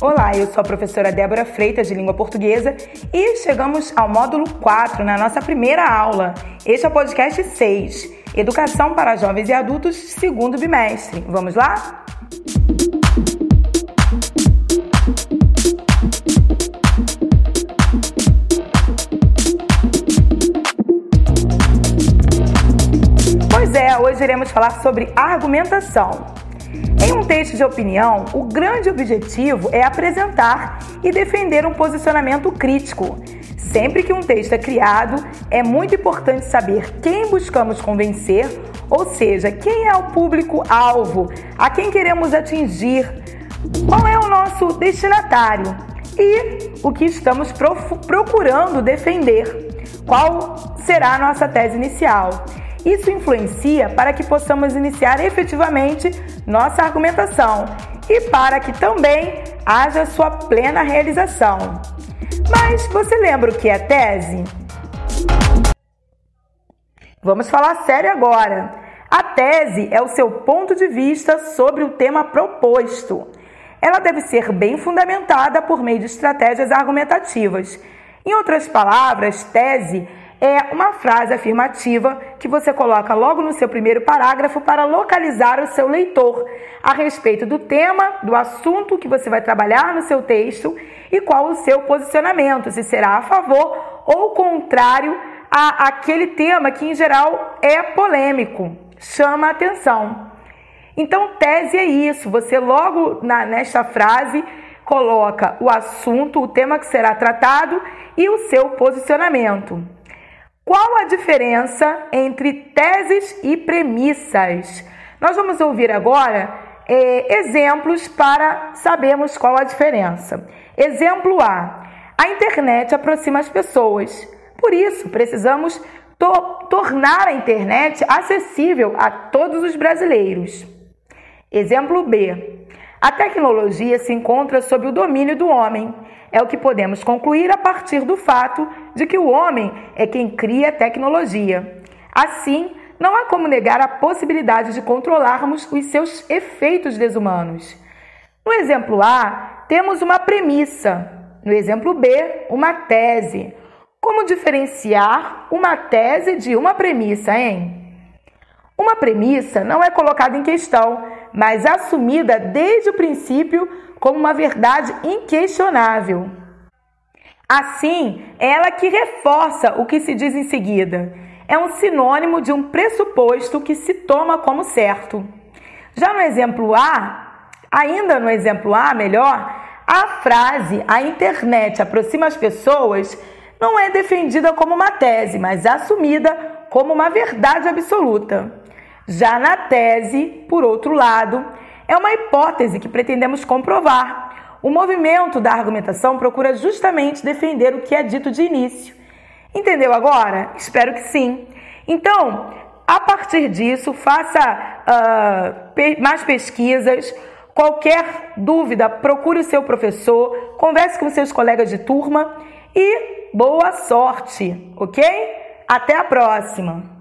Olá, eu sou a professora Débora Freitas de Língua Portuguesa e chegamos ao módulo 4 na nossa primeira aula. Este é o podcast 6, Educação para Jovens e Adultos, segundo bimestre. Vamos lá? Hoje iremos falar sobre argumentação. Em um texto de opinião, o grande objetivo é apresentar e defender um posicionamento crítico. Sempre que um texto é criado, é muito importante saber quem buscamos convencer, ou seja, quem é o público-alvo, a quem queremos atingir, qual é o nosso destinatário e o que estamos procurando defender, qual será a nossa tese inicial. Isso influencia para que possamos iniciar efetivamente nossa argumentação e para que também haja sua plena realização. Mas você lembra o que é tese? Vamos falar sério agora. A tese é o seu ponto de vista sobre o tema proposto. Ela deve ser bem fundamentada por meio de estratégias argumentativas. Em outras palavras, tese é uma frase afirmativa que você coloca logo no seu primeiro parágrafo para localizar o seu leitor a respeito do tema, do assunto que você vai trabalhar no seu texto e qual o seu posicionamento, se será a favor ou contrário a aquele tema que em geral é polêmico, chama a atenção. Então, tese é isso, você logo na, nesta frase coloca o assunto, o tema que será tratado e o seu posicionamento. Qual a diferença entre teses e premissas? Nós vamos ouvir agora é, exemplos para sabermos qual a diferença. Exemplo A: a internet aproxima as pessoas. Por isso, precisamos to tornar a internet acessível a todos os brasileiros. Exemplo B: a tecnologia se encontra sob o domínio do homem. É o que podemos concluir a partir do fato de que o homem é quem cria a tecnologia. Assim, não há como negar a possibilidade de controlarmos os seus efeitos desumanos. No exemplo A, temos uma premissa. No exemplo B, uma tese. Como diferenciar uma tese de uma premissa, hein? Uma premissa não é colocada em questão, mas assumida desde o princípio como uma verdade inquestionável. Assim, é ela que reforça o que se diz em seguida. É um sinônimo de um pressuposto que se toma como certo. Já no exemplo A, ainda no exemplo A, melhor, a frase a internet aproxima as pessoas não é defendida como uma tese, mas assumida como uma verdade absoluta. Já na tese, por outro lado, é uma hipótese que pretendemos comprovar o movimento da argumentação procura justamente defender o que é dito de início. Entendeu agora? Espero que sim. Então, a partir disso, faça uh, mais pesquisas. Qualquer dúvida, procure o seu professor, converse com seus colegas de turma e boa sorte, ok? Até a próxima!